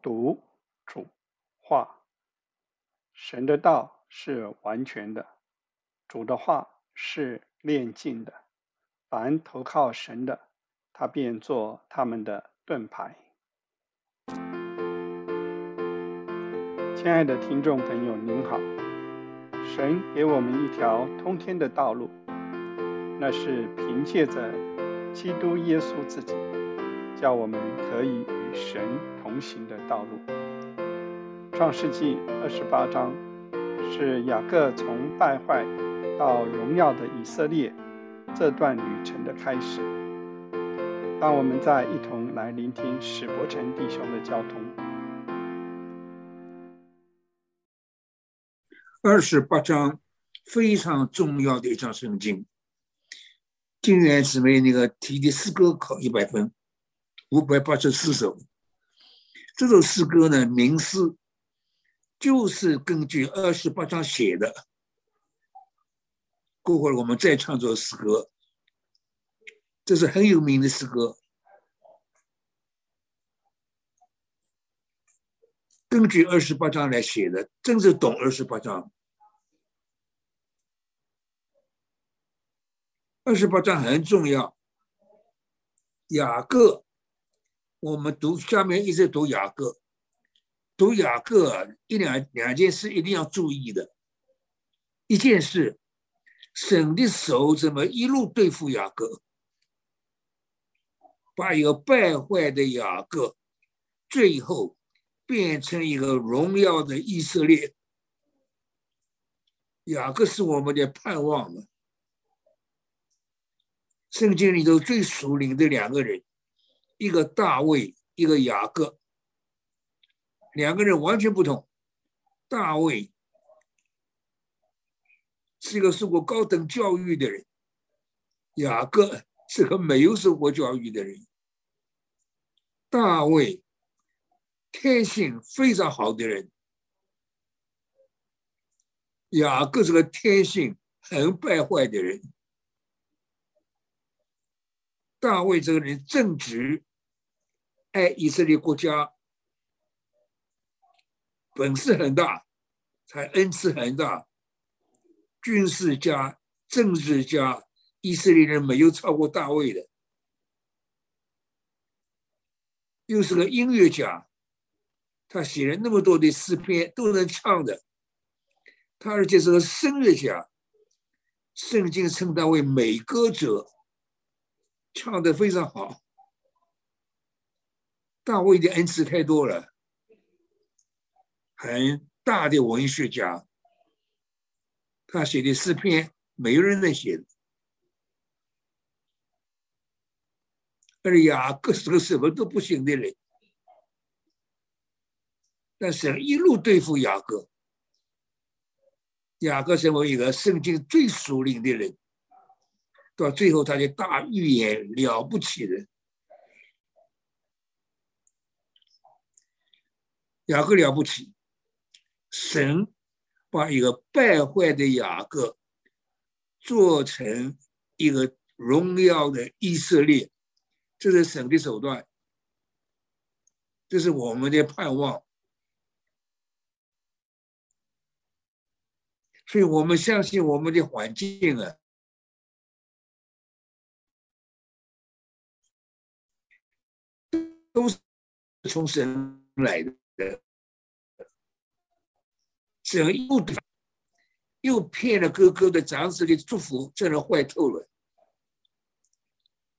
读主话。神的道是完全的，主的话是炼净的。凡投靠神的，他便做他们的盾牌。亲爱的听众朋友，您好。神给我们一条通天的道路，那是凭借着基督耶稣自己，叫我们可以与神同行的道路。创世纪二十八章是雅各从败坏到荣耀的以色列这段旅程的开始。让我们再一同来聆听史伯成弟兄的交通。二十八章非常重要的一章圣经，金元姊妹那个提的诗歌考一百分，五百八十四首。这首诗歌呢，名诗就是根据二十八章写的。过会儿我们再唱这首诗歌，这是很有名的诗歌，根据二十八章来写的，真是懂二十八章。二十八章很重要。雅各，我们读下面一直读雅各，读雅各一两两件事一定要注意的。一件事，神的手怎么一路对付雅各，把一个败坏的雅各，最后变成一个荣耀的以色列。雅各是我们的盼望嘛。圣经里头最属灵的两个人，一个大卫，一个雅各，两个人完全不同。大卫是一个受过高等教育的人，雅各是个没有受过教育的人。大卫天性非常好的人，雅各是个天性很败坏的人。大卫这个人正直，爱以色列国家，本事很大，才恩赐很大，军事家、政治家，以色列人没有超过大卫的。又是个音乐家，他写了那么多的诗篇，都能唱的。他而且是个声乐家，圣经称他为美歌者。唱的非常好，大卫的恩赐太多了，很大的文学家，他写的诗篇没有人能写。而雅各是个什么都不行的人，但是一路对付雅各，雅各成为一个圣经最属灵的人。到最后，他的大预言了不起的，雅各了不起，神把一个败坏的雅各做成一个荣耀的以色列，这是神的手段，这是我们的盼望，所以我们相信我们的环境啊。都是从神来的，这又又骗了哥哥的长子的祝福，这人坏透了。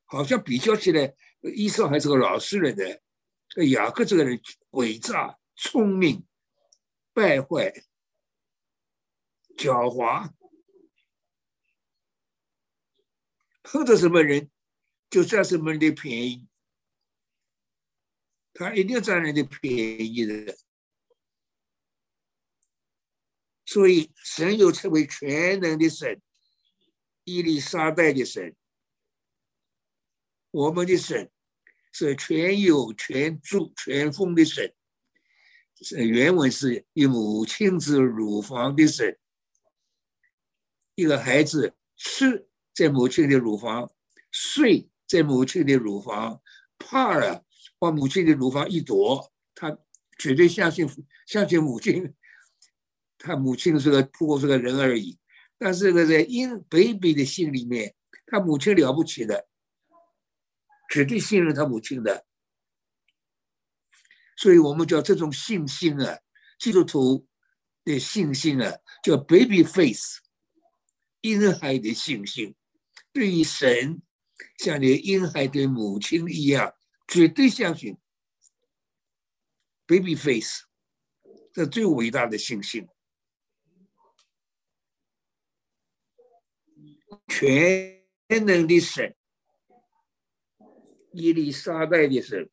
好像比较起来，伊绍还是个老实人的，这雅各这个人诡诈、聪明、败坏、狡猾，碰到什么人就占什么人的便宜。他一定占人的便宜的，所以神又称为全能的神，伊丽莎白的神。我们的神是全有、全助、全丰的神，是原文是以母亲之乳房的神。一个孩子吃在母亲的乳房，睡在母亲的乳房，怕了。把母亲的乳房一夺，他绝对相信相信母亲，他母亲是个不过是个人而已。但是呢，在婴 baby 的心里面，他母亲了不起的，绝对信任他母亲的。所以我们叫这种信心啊，基督徒的信心啊，叫 baby face，婴孩的信心，对于神，像你婴孩的母亲一样，绝对相信。baby face，这最伟大的信心。全能的神，伊丽莎白的神，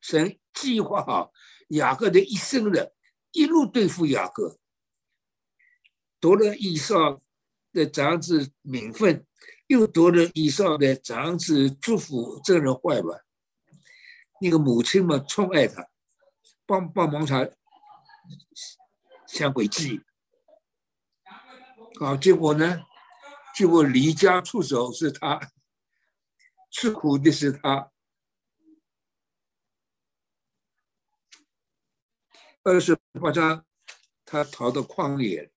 神计划好雅各的一生的，一路对付雅各，夺了以上的长子名分，又夺了以上的长子祝福，这人坏吧？那个母亲嘛，宠爱他，帮帮忙他想诡计，好，结果呢？结果离家出走是他，吃苦的是他。二十八章，他逃到旷野，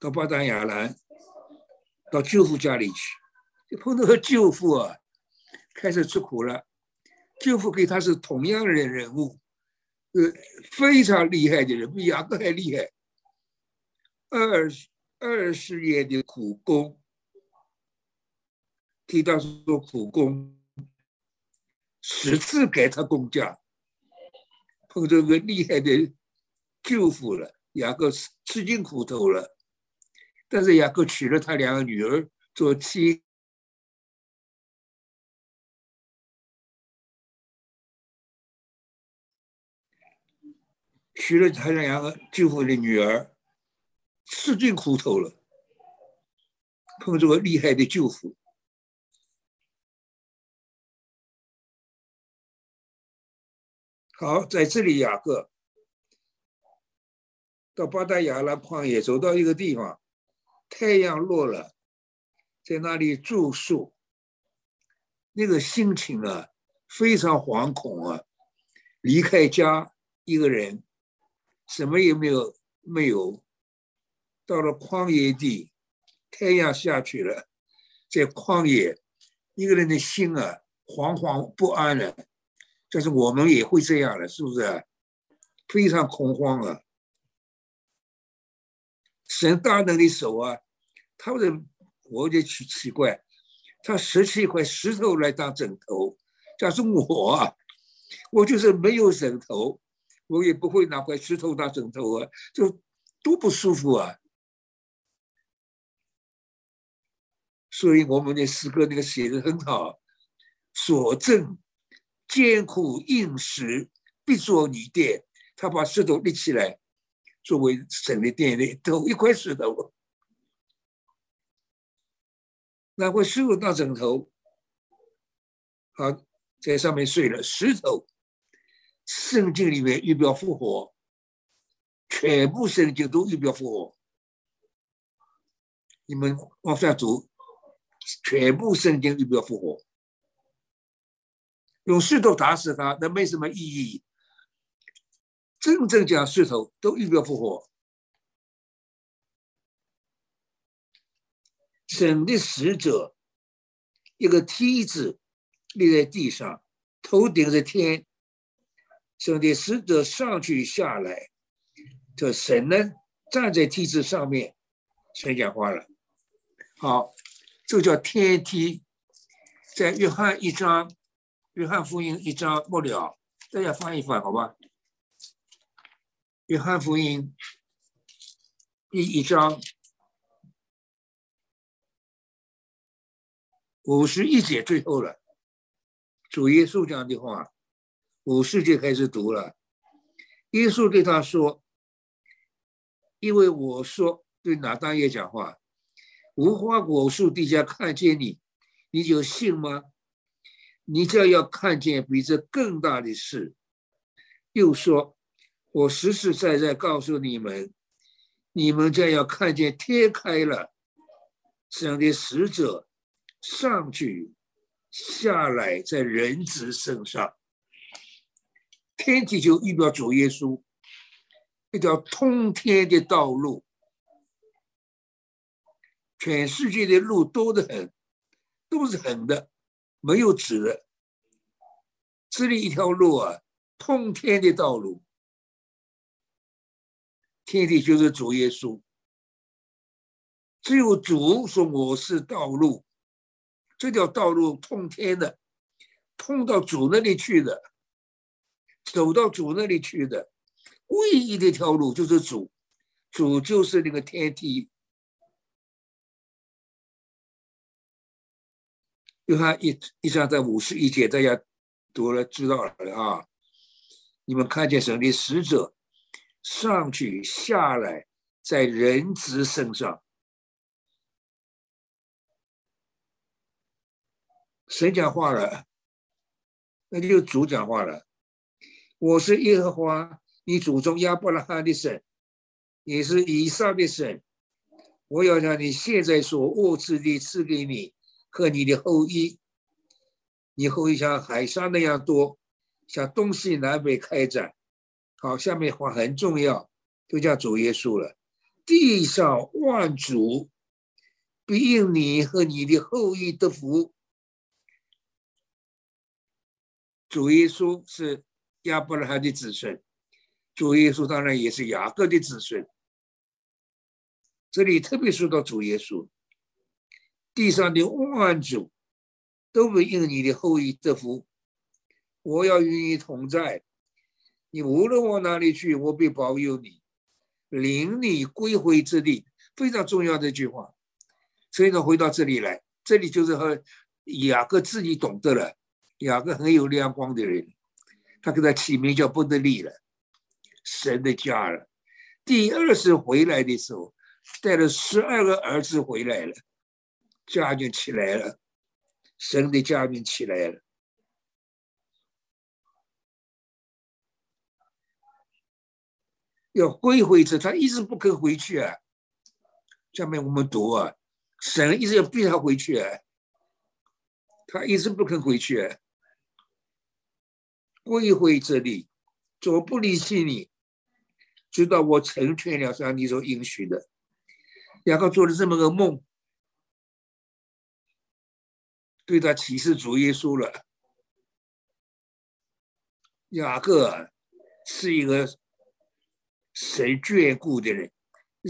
到巴丹亚兰，到舅父家里去，就碰到个舅父啊，开始吃苦了。舅父跟他是同样的人物，呃，非常厉害的人，比雅各还厉害。二二十年的苦功，提到说苦工，十次给他工价，碰着个厉害的舅父了，雅各吃吃尽苦头了。但是雅各娶了他两个女儿做妻，娶了他两个舅父的女儿。吃尽苦头了，碰着个厉害的舅父。好，在这里雅各到巴达亚拉旷野，走到一个地方，太阳落了，在那里住宿。那个心情啊，非常惶恐啊，离开家一个人，什么也没有，没有。到了旷野地，太阳下去了，在旷野，一个人的心啊，惶惶不安了。但是我们也会这样了，是不是？非常恐慌啊！神大能的手啊，他的我就奇奇怪，他拾起一块石头来当枕头。假如我啊，我就是没有枕头，我也不会拿块石头当枕头啊，就多不舒服啊！所以我们的诗歌那个写的很好，所证艰苦硬实，必作你殿。他把石头立起来，作为神的 殿的头一块石头，那块石头当枕头，啊在上面睡了。石头，圣经里面预表复活，全部圣经都预表复活。你们往下读。全部圣经预表复活，用石头打死他，那没什么意义。真正讲石头都预表复活。神的使者，一个梯子立在地上，头顶着天。神的使者上去下来，这神呢站在梯子上面，神讲话了。好。这叫天梯，在约翰一章，约翰福音一章末了，大家翻一翻，好吧？约翰福音第一章五十一节最后了，主耶稣讲的话，五十节开始读了。耶稣对他说：“因为我说对拿大爷讲话。”无花果树底下看见你，你就信吗？你将要看见比这更大的事。又说：“我实实在在告诉你们，你们将要看见天开了，这样的使者上去下来在人子身上，天体就预表主耶稣，一条通天的道路。全世界的路多得很，都是横的，没有直的。这里一条路啊，通天的道路，天地就是主耶稣。只有主说我是道路，这条道路通天的，通到主那里去的，走到主那里去的，唯一的一条路就是主，主就是那个天地。约翰一一章在五十一节，大家读了知道了啊。你们看见神的使者上去下来，在人子身上，神讲话了，那就主讲话了。我是耶和华，你祖宗亚伯拉罕的神，也是以撒的神。我要让你现在所握持的赐给你。和你的后裔，你后裔像海沙那样多，像东西南北开展。好，下面话很重要，就叫主耶稣了。地上万主必应你和你的后裔得福。主耶稣是亚伯拉罕的子孙，主耶稣当然也是雅各的子孙。这里特别说到主耶稣。地上的万主都会应你的后裔得福。我要与你同在，你无论往哪里去，我必保佑你，领你归回之地。非常重要的一句话。所以呢，回到这里来，这里就是和雅各自己懂得了。雅各很有亮光的人，他给他起名叫不得利了，神的家了。第二次回来的时候，带了十二个儿子回来了。家就起来了，神的家就起来了，要归回这，他一直不肯回去啊。下面我们读啊，神一直要逼他回去啊，他一直不肯回去啊。归回这里，我不离弃你，直到我成全了像你所应许的。雅各做了这么个梦。对他启示主耶稣了。雅各是一个神眷顾的人，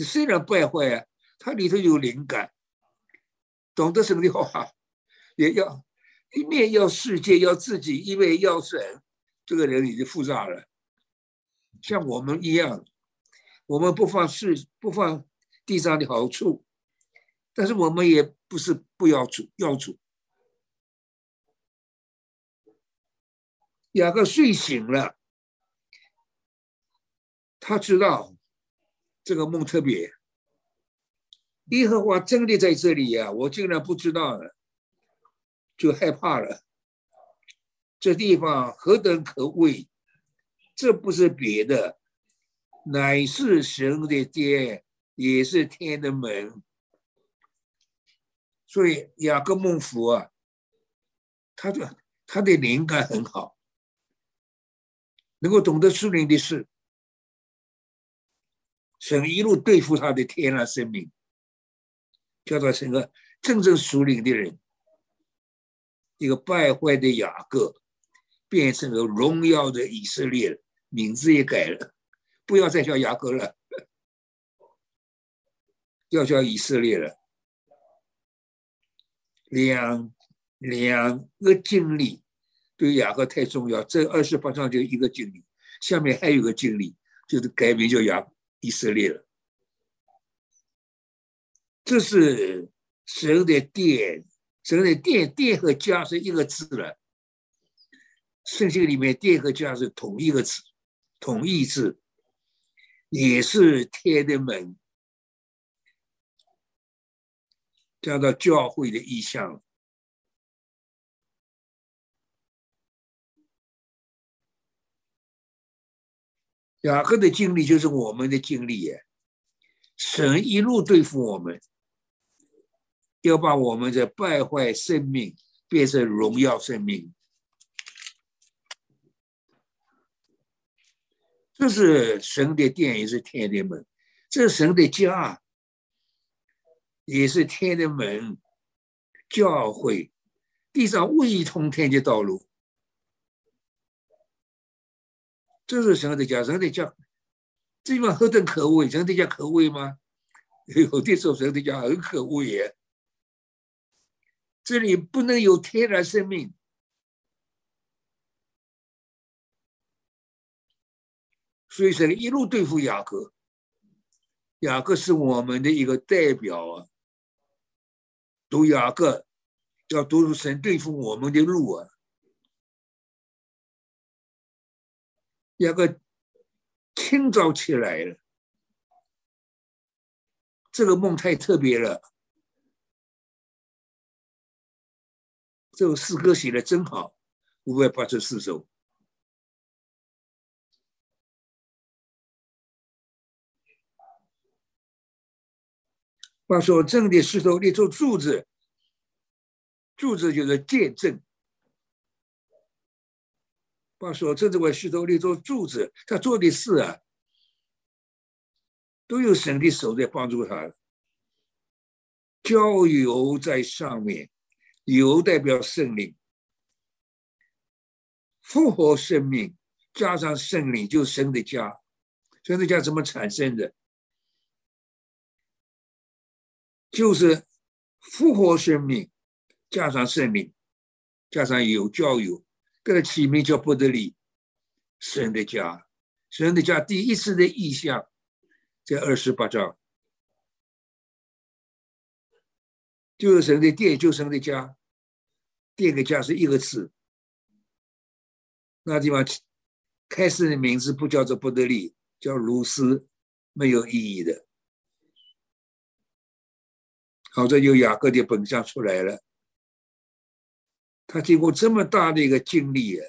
虽然败坏啊，他里头有灵感，懂得什么的话，也要一面要世界，要自己，一面要神。这个人已经复杂了，像我们一样，我们不放世，不放地上的好处，但是我们也不是不要主，要主。雅各睡醒了，他知道这个梦特别。耶和华真的在这里呀，我竟然不知道呢，就害怕了。这地方何等可畏！这不是别的，乃是神的殿，也是天的门。所以雅各梦福啊，他的他的灵感很好。能够懂得属灵的事，神一路对付他的天然生命，叫他成个真正属灵的人。一个败坏的雅各，变成了荣耀的以色列，名字也改了，不要再叫雅各了，要叫以色列了。两两个经历。对雅各太重要，这二十八章就一个经历，下面还有个经历，就是改名叫雅以色列了。这是神的殿，神的殿，殿和家是一个字了。圣经里面殿和家是同一个字，同义字，也是天的门，叫做教会的意象。雅各的经历就是我们的经历耶，神一路对付我们，要把我们的败坏生命变成荣耀生命。这是神的殿，也是天的门；这是神的家，也是天的门。教会地上未通天的道路，这是神的家，神的家，这地方何等可畏！神的家可畏吗？有的时候神的家很可恶耶。这里不能有天然生命。所以神一路对付雅各，雅各是我们的一个代表啊。读雅各，要读入神对付我们的路啊。雅各清早起来了，这个梦太特别了。这首诗歌写的真好，五百八十四首。把所正的石头立做柱子，柱子就是见证。把所正这块石头立做柱子，他做的事啊，都有神的手在帮助他。浇油在上面，油代表圣灵，复活生命加上圣灵，就是神的家。神的家怎么产生的？就是复活生命，加上圣灵，加上有教友，给他起名叫不得力，神的家，神的家第一次的意象，在二十八章，就是神的殿，就是神的家，殿跟家是一个字，那地方开始的名字不叫做不得力，叫卢斯，没有意义的。好在有雅各的本相出来了，他经过这么大的一个经历啊，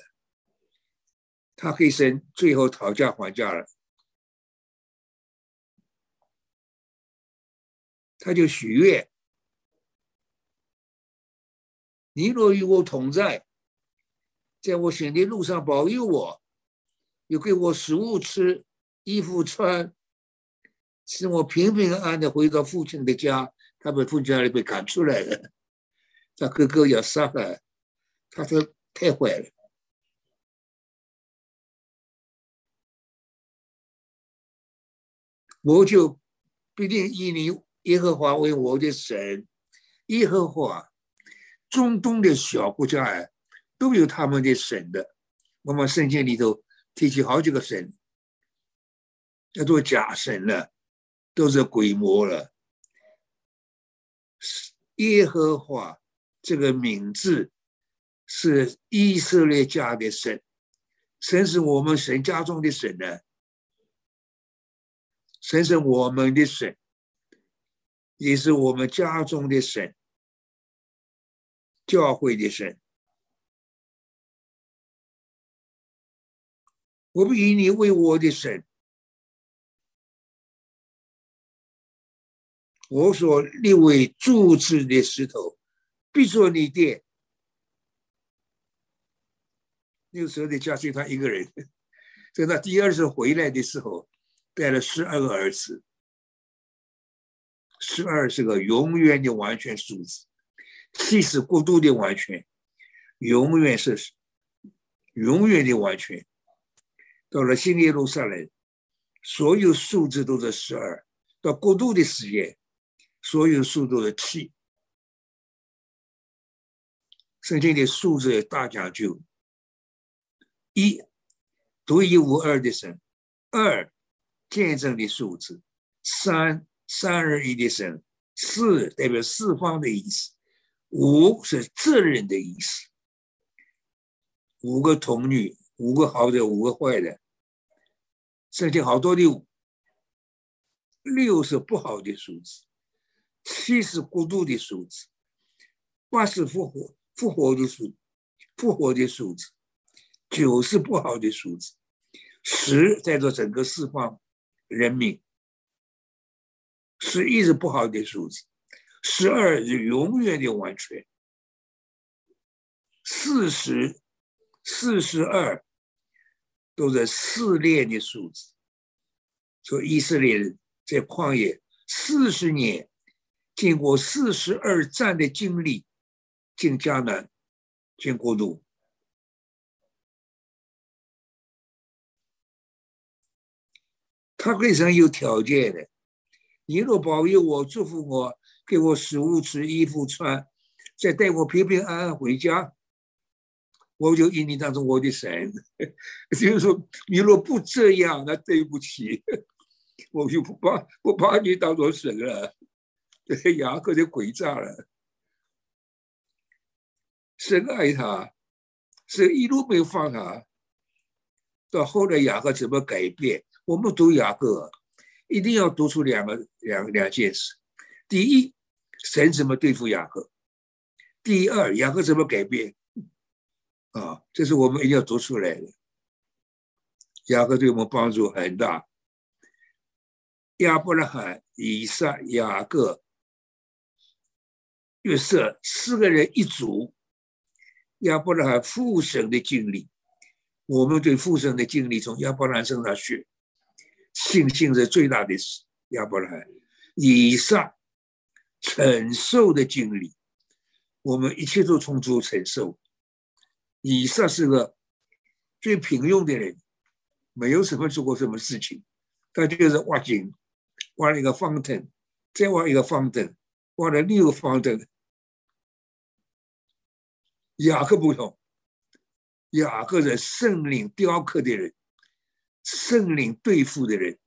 他可以生最后讨价还价了，他就许愿：你若与我同在，在我行的路上保佑我，又给我食物吃、衣服穿，使我平平安安的回到父亲的家。他被父家里被赶出来了，他哥哥要杀了，他说太坏了，我就必定以你耶和华为我的神。耶和华，中东的小国家啊，都有他们的神的。我们圣经里头提起好几个神，叫做假神了，都是鬼魔了。耶和华这个名字是以色列家的神，神是我们神家中的神呢，神是我们的神，也是我们家中的神，教会的神。我不以你为我的神。我所立为柱子的石头，必作你殿。那个时候的家就他一个人，在他第二次回来的时候，带了十二个儿子。十二是个永远的完全数字，七是过度的完全，永远是永远的完全。到了新耶路撒冷，所有数字都是十二，到过度的时间。所有数都是七，圣经的数字大讲究：一独一无二的神；二见证的数字；三三而一的神；四代表四方的意思；五是责任的意思。五个童女，五个好的，五个坏的。圣经好多的五，六是不好的数字。七是过度的数字，八是复活复活的数，复活的数字，九是不好的数字，十在做整个释放人民，十一是不好的数字，十二是永远的完全，四十、四十二都是试炼的数字。说以色列人在旷野四十年，经过四十二战的经历，进迦南，进国度。他非常有条件的，你若保佑我，祝福我，给我食物吃，衣服穿，再带我平平安安回家，我就以你当成我的神。就是说，你若不这样，那对不起，我就不把不把你当做神了。这雅各就诡诈了，神爱他，是一路没有放他，到后来雅各怎么改变？我们读雅各，一定要读出两个两两件事：第一，神怎么对付雅各；第二，雅各怎么改变。啊，这是我们一定要读出来的。雅各对我们帮助很大。亚伯拉罕、以撒、雅各、约瑟四个人一组，亚伯拉罕父神的经历，我们对父神的经历从亚伯拉罕身上学。信心是最大的事。亚伯拉罕、以上承受的经历，我们一切都从主承受。以上是个最平庸的人，没有什么做过什么事情，他就是挖井，挖了一个方凳，再挖一个方凳，挖了六个方凳。雅各不同，雅各是圣灵雕刻的人。圣灵对付的人，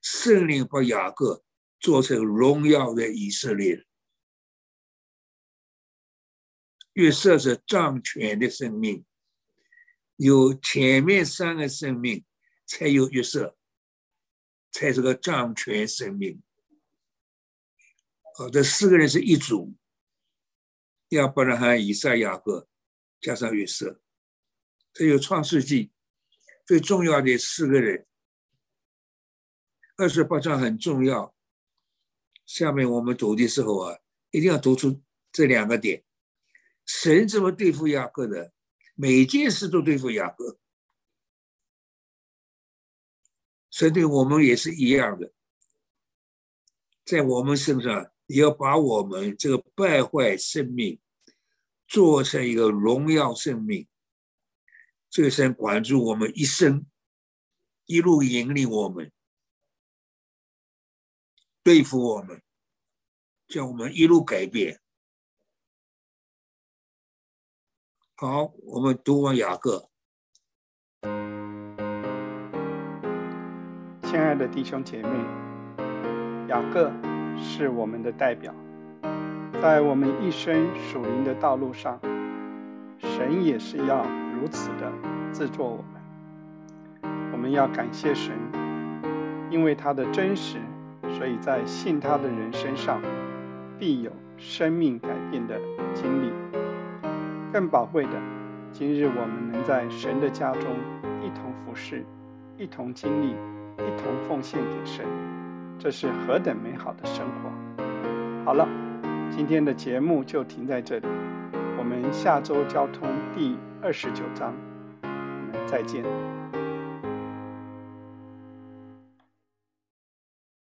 圣灵把雅各做成荣耀的以色列人。约瑟是掌权的生命，有前面三个生命，才有约瑟，才是个掌权生命。好，这四个人是一组，亚伯拉罕、以撒、雅各，加上约瑟，这有创世纪。最重要的四个人，二十八章很重要。下面我们读的时候啊，一定要读出这两个点：神怎么对付雅各的？每件事都对付雅各。神对我们也是一样的，在我们身上也要把我们这个败坏生命做成一个荣耀生命。这个神管住我们一生，一路引领我们，对付我们，叫我们一路改变。好，我们读完雅各。亲爱的弟兄姐妹，雅各是我们的代表，在我们一生属灵的道路上，神也是要。如此的制作我们，我们要感谢神，因为他的真实，所以在信他的人身上必有生命改变的经历。更宝贵的，今日我们能在神的家中一同服侍，一同经历，一同奉献给神，这是何等美好的生活！好了，今天的节目就停在这里。我们下周交通第二十九章，再见。